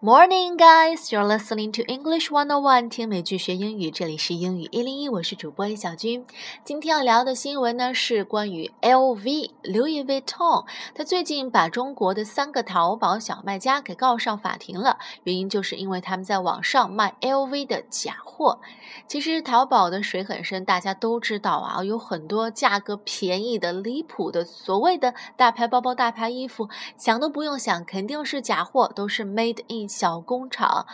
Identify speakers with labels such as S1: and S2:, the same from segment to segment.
S1: Morning, guys! You're listening to English One on One，听美剧学英语。这里是英语一零一，我是主播李小军。今天要聊的新闻呢是关于 LV Louis Vuitton，他最近把中国的三个淘宝小卖家给告上法庭了。原因就是因为他们在网上卖 LV 的假货。其实淘宝的水很深，大家都知道啊，有很多价格便宜的、离谱的所谓的大牌包包、大牌衣服，想都不用想，肯定是假货，都是 made in。小工厂，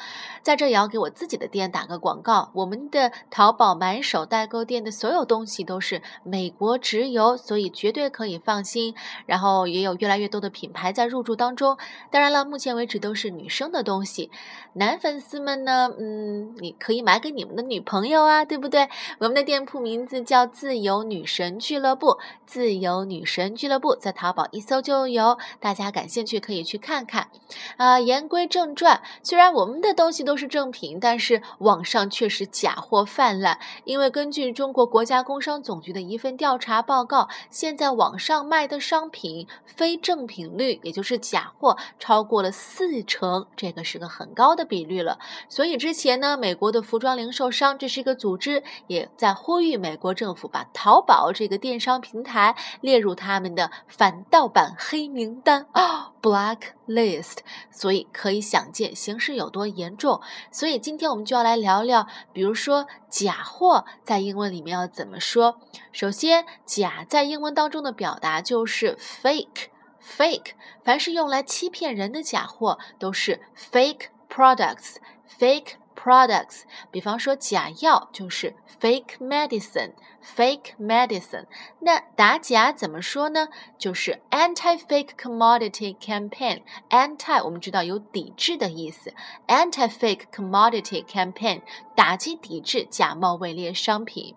S1: 在这也要给我自己的店打个广告。我们的淘宝买手代购店的所有东西都是美国直邮，所以绝对可以放心。然后也有越来越多的品牌在入驻当中。当然了，目前为止都是女生的东西。男粉丝们呢，嗯，你可以买给你们的女朋友啊，对不对？我们的店铺名字叫自由女神俱乐部，自由女神俱乐部在淘宝一搜就有，大家感兴趣可以去看看。啊，言归正传。虽然我们的东西都是正品，但是网上确实假货泛滥。因为根据中国国家工商总局的一份调查报告，现在网上卖的商品非正品率，也就是假货，超过了四成，这个是个很高的比率了。所以之前呢，美国的服装零售商这是一个组织，也在呼吁美国政府把淘宝这个电商平台列入他们的反盗版黑名单啊。Blacklist，所以可以想见形势有多严重。所以今天我们就要来聊聊，比如说假货在英文里面要怎么说。首先，假在英文当中的表达就是 fake，fake。凡是用来欺骗人的假货都是 fake products，fake products。比方说假药就是 fake medicine。fake medicine，那打假怎么说呢？就是 anti-fake commodity campaign。anti 我们知道有抵制的意思，anti-fake commodity campaign 打击抵制假冒伪劣商品。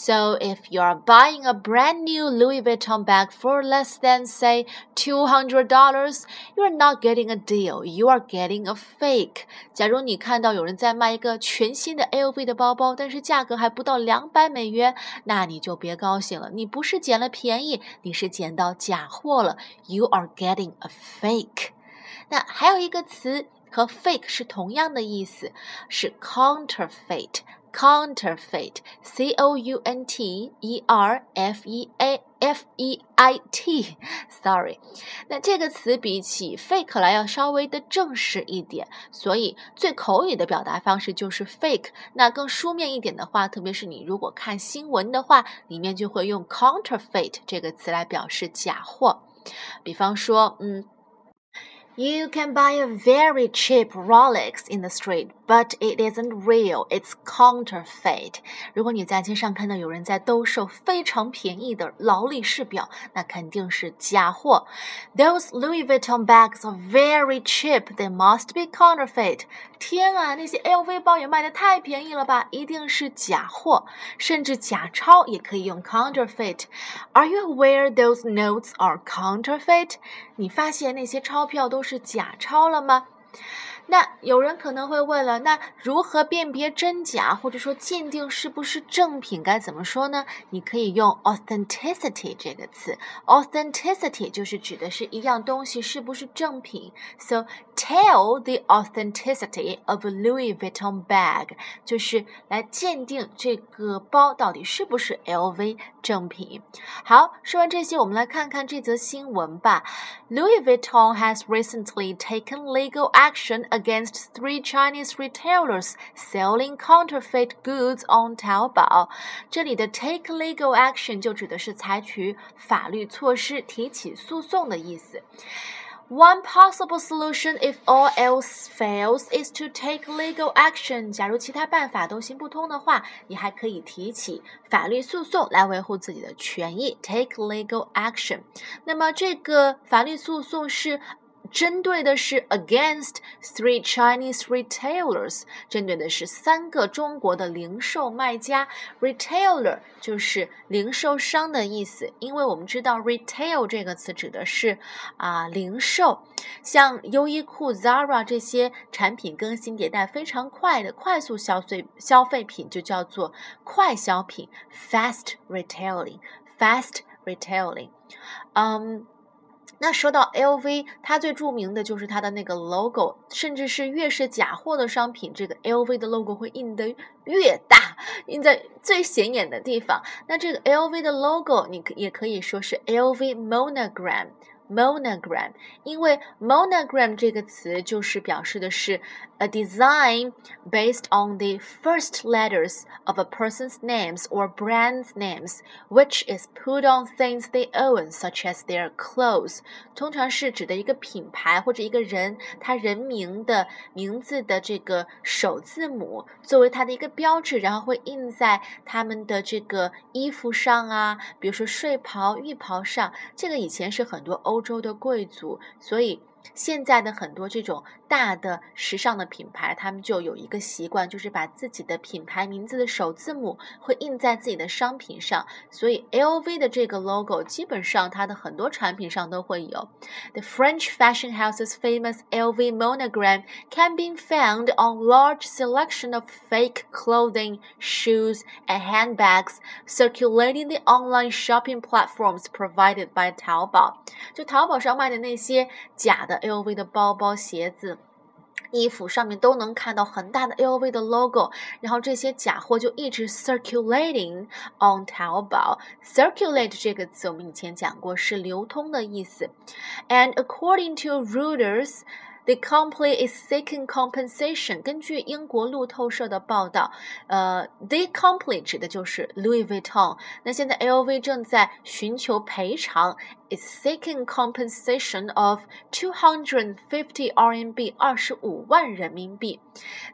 S1: So if you are buying a brand new Louis Vuitton bag for less than say two hundred dollars, you are not getting a deal. You are getting a fake. 假如你看到有人在卖一个全新的 LV 的包包，但是价格还不到两百美元，那你就别高兴了。你不是捡了便宜，你是捡到假货了。You are getting a fake. 那还有一个词和 fake 是同样的意思，是 counterfeit。 counterfeit, c o u n t e r f e a f e i t, sorry，那这个词比起 fake 来要稍微的正式一点，所以最口语的表达方式就是 fake。那更书面一点的话，特别是你如果看新闻的话，里面就会用 counterfeit 这个词来表示假货。比方说，嗯。You can buy a very cheap Rolex in the street, but it isn't real. It's counterfeit. 如果你在街上看到有人在兜售非常便宜的劳力士表，那肯定是假货。Those Louis Vuitton bags are very cheap. They must be counterfeit. 天啊，那些 LV 包也卖的太便宜了吧？一定是假货，甚至假钞也可以用 counterfeit. Are you aware those notes are counterfeit? 你发现那些钞票都 是假钞了吗？那有人可能会问了，那如何辨别真假，或者说鉴定是不是正品，该怎么说呢？你可以用 authenticity 这个词，authenticity 就是指的是一样东西是不是正品。So tell the authenticity of a Louis Vuitton bag，就是来鉴定这个包到底是不是 LV 正品。好，说完这些，我们来看看这则新闻吧。Louis Vuitton has recently taken legal action against three Chinese retailers selling counterfeit goods on Taobao。这里的 take legal action 就指的是采取法律措施、提起诉讼的意思。One possible solution if all else fails is to take legal action。假如其他办法都行不通的话，你还可以提起法律诉讼来维护自己的权益，take legal action。那么这个法律诉讼是 针对的是 against three Chinese retailers，针对的是三个中国的零售卖家。retailer 就是零售商的意思，因为我们知道 retail 这个词指的是啊零售，像优衣库、Zara 这些产品更新迭代非常快的快速消费消费品就叫做快消品，fast retailing，fast retailing，嗯。那说到 LV，它最著名的就是它的那个 logo，甚至是越是假货的商品，这个 LV 的 logo 会印得越大，印在最显眼的地方。那这个 LV 的 logo，你可也可以说是 LV monogram。monogram，因为 monogram 这个词就是表示的是 a design based on the first letters of a person's names or brand's names, which is put on things they own, such as their clothes。通常是指的一个品牌或者一个人他人名的名字的这个首字母作为它的一个标志，然后会印在他们的这个衣服上啊，比如说睡袍、浴袍上。这个以前是很多欧 洲的贵族，所以。现在的很多这种大的时尚的品牌，他们就有一个习惯，就是把自己的品牌名字的首字母会印在自己的商品上。所以 LV 的这个 logo 基本上它的很多产品上都会有。The French fashion house's famous LV monogram can be found on large selection of fake clothing, shoes, and handbags circulating the online shopping platforms provided by Taobao。就淘宝上卖的那些假的。的 LV 的包包、鞋子、衣服上面都能看到很大的 LV 的 logo，然后这些假货就一直 circulating on 淘宝。circulate 这个词我们以前讲过，是流通的意思。And according to Reuters。The company is seeking compensation。根据英国路透社的报道，呃，the company 指的就是 Louis Vuitton。那现在 LV 正在寻求赔偿，is seeking compensation of two hundred fifty RMB，二十五万人民币。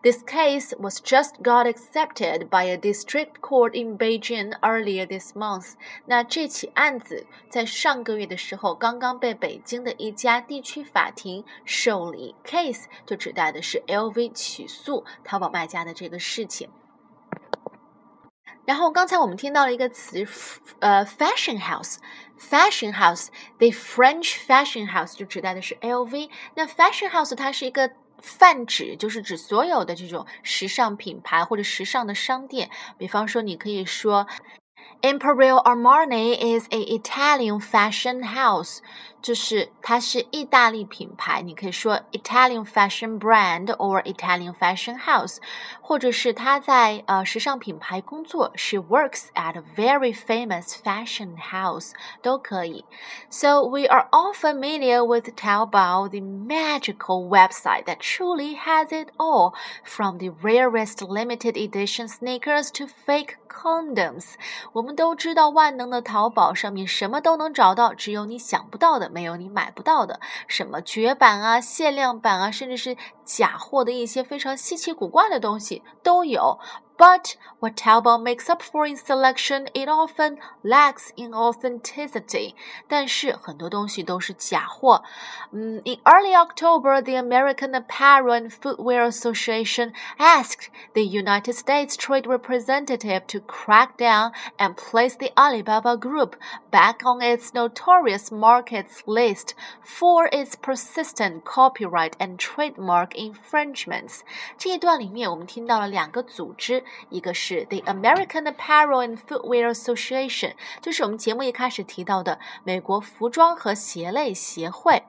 S1: This case was just got accepted by a district court in Beijing earlier this month。那这起案子在上个月的时候刚刚被北京的一家地区法庭受理。 Case 就指代的是 LV 起诉淘宝卖家的这个事情。然后刚才我们听到了一个词，呃，fashion house，fashion house，the French fashion house 就指代的是 LV。那 fashion house 它是一个泛指，就是指所有的这种时尚品牌或者时尚的商店。比方说，你可以说。Imperial Armani is a Italian fashion house，就是它是意大利品牌，你可以说 Italian fashion brand or Italian fashion house，或者是他在呃时尚品牌工作，She works at a very famous fashion house，都可以。So we are all familiar with Taobao, the magical website that truly has it all, from the rarest limited edition sneakers to fake condoms。我们都知道万能的淘宝上面什么都能找到，只有你想不到的， 没有你买不到的。什么绝版啊、限量版啊，甚至是假货的一些非常稀奇古怪的东西都有。But what Taobao makes up for in selection, it often lacks in authenticity. 但是很多东西都是假货。嗯，In early October, the American Apparel and Footwear Association asked the United States Trade Representative to crack down and place the Alibaba Group back on its notorious markets list for its persistent copyright and trademark infringements. 这一段里面，我们听到了两个组织。 一个是 The American Apparel and Footwear Association，就是我们节目一开始提到的美国服装和鞋类协会。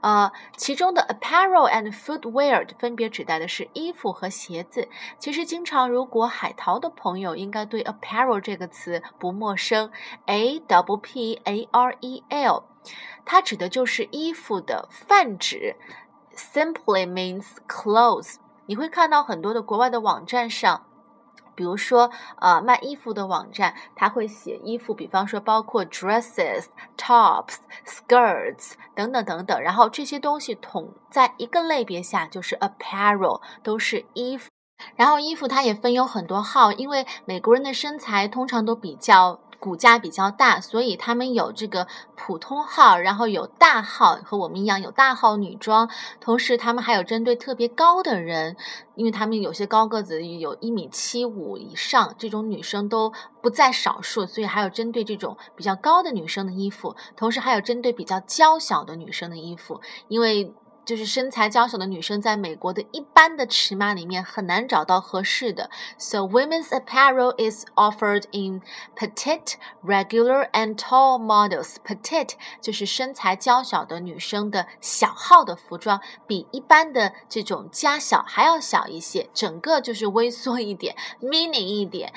S1: 呃，其中的 Apparel and Footwear 分别指代的是衣服和鞋子。其实，经常如果海淘的朋友应该对 Apparel 这个词不陌生，A W P A R E L，它指的就是衣服的泛指，simply means clothes。你会看到很多的国外的网站上。比如说，呃，卖衣服的网站，它会写衣服，比方说包括 dresses、tops、skirts 等等等等，然后这些东西统在一个类别下就是 apparel，都是衣服。然后衣服它也分有很多号，因为美国人的身材通常都比较。骨架比较大，所以他们有这个普通号，然后有大号，和我们一样有大号女装。同时，他们还有针对特别高的人，因为他们有些高个子有一米七五以上，这种女生都不在少数，所以还有针对这种比较高的女生的衣服。同时，还有针对比较娇小的女生的衣服，因为。就是身材娇小的女生，在美国的一般的尺码里面很难找到合适的。So women's apparel is offered in petite, regular, and tall models. Petite 就是身材娇小的女生的小号的服装，比一般的这种加小还要小一些，整个就是微缩一点，mini 一点。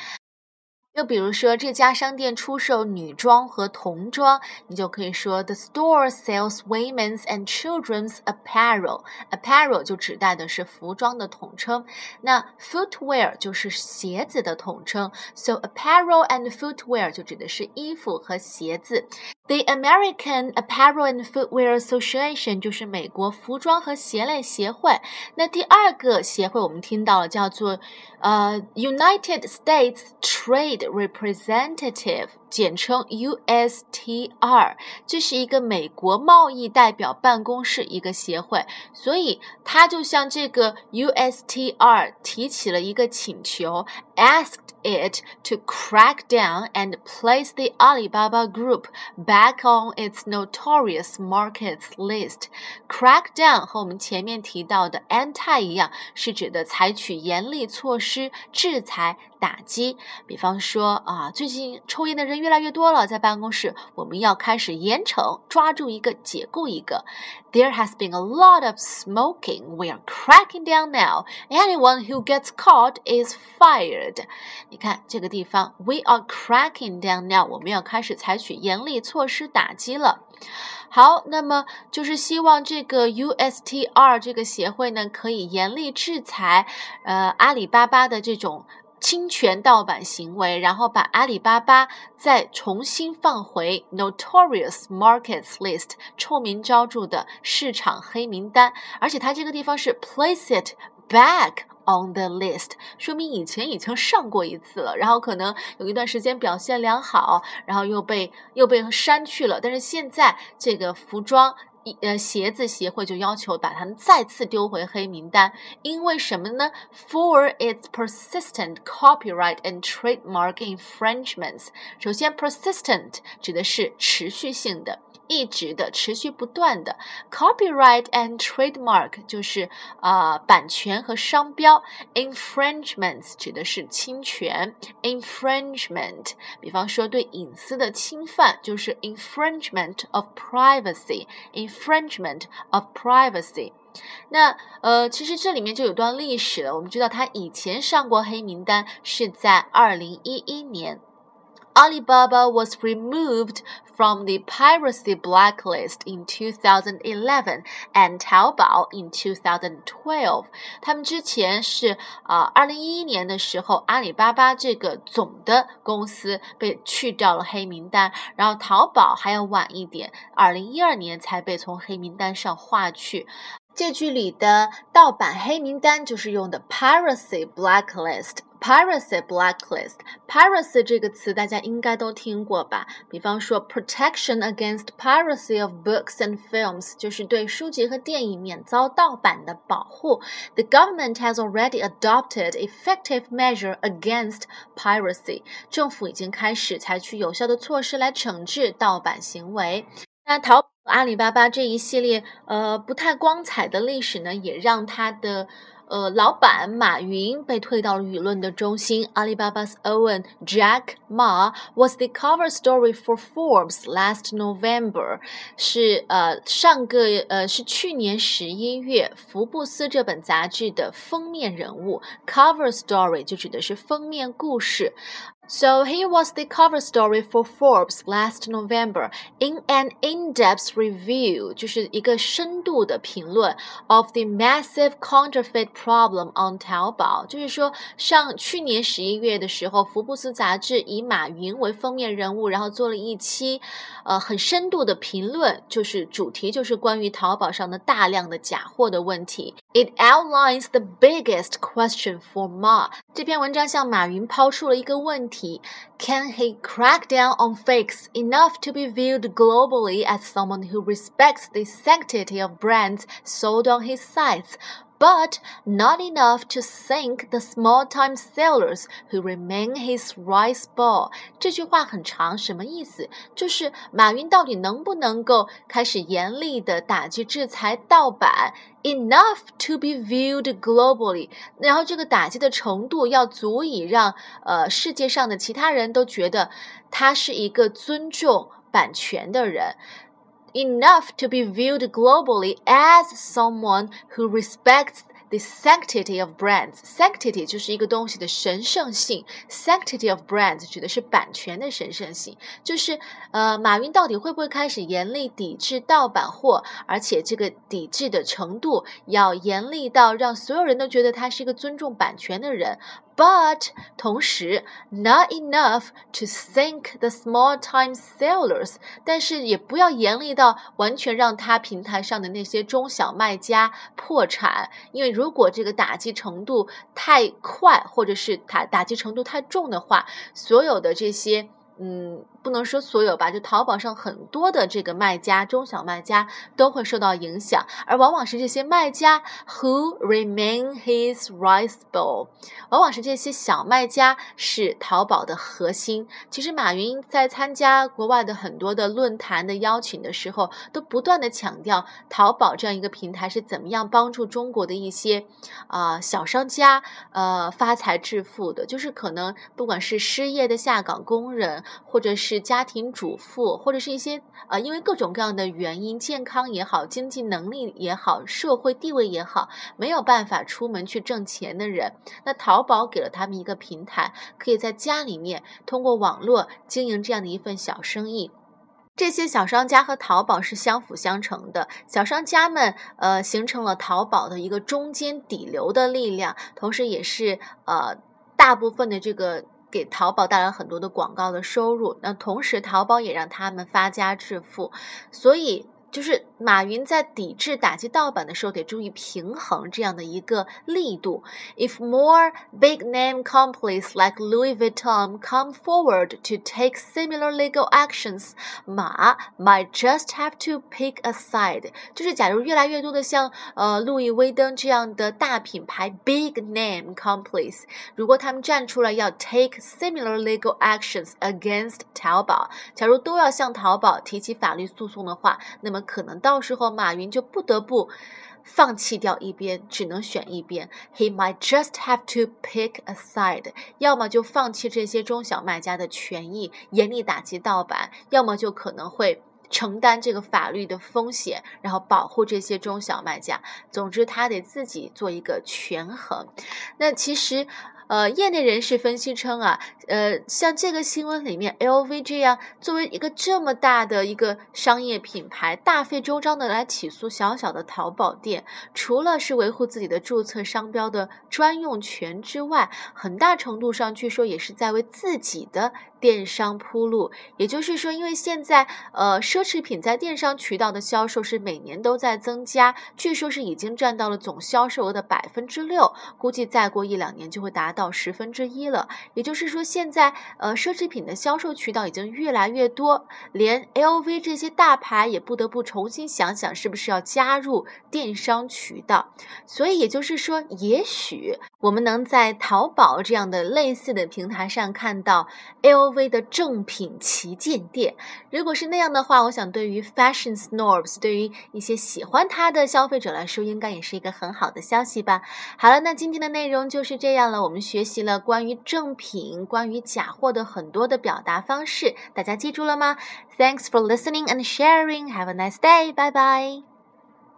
S1: 就比如说这家商店出售女装和童装，你就可以说 The store sells women's and children's apparel. Apparel 就指代的是服装的统称，那 footwear 就是鞋子的统称。So apparel and footwear 就指的是衣服和鞋子。The American Apparel and Footwear Association 就是美国服装和鞋类协会。那第二个协会我们听到了，叫做呃 United States Trade Representative，简称 USTR，这是一个美国贸易代表办公室一个协会，所以它就向这个 USTR 提起了一个请求，asked it to crack down and place the Alibaba Group back on its notorious markets list. Crack down 和我们前面提到的 anti 一样，是指的采取严厉措施制裁。打击，比方说啊，最近抽烟的人越来越多了，在办公室，我们要开始严惩，抓住一个解雇一个。There has been a lot of smoking. We are cracking down now. Anyone who gets caught is fired. 你看这个地方，We are cracking down now. 我们要开始采取严厉措施打击了。好，那么就是希望这个 USTR 这个协会呢，可以严厉制裁呃阿里巴巴的这种。侵权盗版行为，然后把阿里巴巴再重新放回 Notorious Markets List 臭名昭著的市场黑名单，而且它这个地方是 Place it back on the list，说明以前已经上过一次了，然后可能有一段时间表现良好，然后又被又被删去了，但是现在这个服装。呃，鞋子协会就要求把他们再次丢回黑名单，因为什么呢？For its persistent copyright and trademark infringements。首先，persistent 指的是持续性的。一直的、持续不断的，copyright and trademark 就是啊版权和商标，infringements 指的是侵权，infringement，比方说对隐私的侵犯，就是 infringement of privacy，infringement of privacy。那呃，其实这里面就有段历史了。我们知道他以前上过黑名单，是在二零一一年。Alibaba was removed from the piracy blacklist in 2011 and Taobao in 2012。他们之前是啊，二零一一年的时候，阿里巴巴这个总的公司被去掉了黑名单，然后淘宝还要晚一点，二零一二年才被从黑名单上划去。这句里的盗版黑名单就是用的 piracy blacklist。Piracy blacklist. Piracy 这个词大家应该都听过吧？比方说，protection against piracy of books and films，就是对书籍和电影免遭盗版的保护。The government has already adopted effective measure against piracy。政府已经开始采取有效的措施来惩治盗版行为。那淘宝、阿里巴巴这一系列呃不太光彩的历史呢，也让它的。呃，老板马云被推到了舆论的中心。Alibaba's own Jack Ma was the cover story for Forbes last November，是呃上个呃是去年十一月福布斯这本杂志的封面人物。Cover story 就指的是封面故事。So he was the cover story for Forbes last November in an in-depth review，就是一个深度的评论 of the massive counterfeit problem on 淘宝。就是说，上去年十一月的时候，福布斯杂志以马云为封面人物，然后做了一期，呃，很深度的评论，就是主题就是关于淘宝上的大量的假货的问题。It outlines the biggest question for Ma。这篇文章向马云抛出了一个问题。 Can he crack down on fakes enough to be viewed globally as someone who respects the sanctity of brands sold on his sites? but not enough to sink the small-time sailors who remain his rice ball。这句话很长，什么意思？就是马云到底能不能够开始严厉的打击制裁盗版？Enough to be viewed globally。然后这个打击的程度要足以让呃世界上的其他人都觉得他是一个尊重版权的人。 Enough to be viewed globally as someone who respects the sanctity of brands. Sanctity 就是一个东西的神圣性，sanctity of brands 指的是版权的神圣性。就是呃，马云到底会不会开始严厉抵制盗版货？而且这个抵制的程度要严厉到让所有人都觉得他是一个尊重版权的人。But 同时，not enough to sink the small-time sellers，但是也不要严厉到完全让他平台上的那些中小卖家破产，因为如果这个打击程度太快，或者是打打击程度太重的话，所有的这些。嗯，不能说所有吧，就淘宝上很多的这个卖家，中小卖家都会受到影响，而往往是这些卖家 who remain his rice bowl，往往是这些小卖家是淘宝的核心。其实马云在参加国外的很多的论坛的邀请的时候，都不断的强调淘宝这样一个平台是怎么样帮助中国的一些啊小商家呃发财致富的，就是可能不管是失业的下岗工人。或者是家庭主妇，或者是一些呃，因为各种各样的原因，健康也好，经济能力也好，社会地位也好，没有办法出门去挣钱的人，那淘宝给了他们一个平台，可以在家里面通过网络经营这样的一份小生意。这些小商家和淘宝是相辅相成的，小商家们呃形成了淘宝的一个中间底流的力量，同时也是呃大部分的这个。给淘宝带来很多的广告的收入，那同时淘宝也让他们发家致富，所以。就是马云在抵制打击盗版的时候，得注意平衡这样的一个力度。If more big name companies like Louis Vuitton come forward to take similar legal actions, 马 might just have to pick a side。就是假如越来越多的像呃路易威登这样的大品牌 big name companies，如果他们站出来要 take similar legal actions against 淘宝，假如都要向淘宝提起法律诉讼的话，那么。可能到时候马云就不得不放弃掉一边，只能选一边。He might just have to pick a side，要么就放弃这些中小卖家的权益，严厉打击盗版；要么就可能会承担这个法律的风险，然后保护这些中小卖家。总之，他得自己做一个权衡。那其实。呃，业内人士分析称啊，呃，像这个新闻里面，LV 这样作为一个这么大的一个商业品牌，大费周章的来起诉小小的淘宝店，除了是维护自己的注册商标的专用权之外，很大程度上据说也是在为自己的。电商铺路，也就是说，因为现在呃，奢侈品在电商渠道的销售是每年都在增加，据说是已经占到了总销售额的百分之六，估计再过一两年就会达到十分之一了。也就是说，现在呃，奢侈品的销售渠道已经越来越多，连 LV 这些大牌也不得不重新想想是不是要加入电商渠道。所以也就是说，也许我们能在淘宝这样的类似的平台上看到 L。LV 的正品旗舰店，如果是那样的话，我想对于 fashion snobs，对于一些喜欢它的消费者来说，应该也是一个很好的消息吧。好了，那今天的内容就是这样了。我们学习了关于正品、关于假货的很多的表达方式，大家记住了吗？Thanks for listening and sharing. Have a nice day. Bye bye.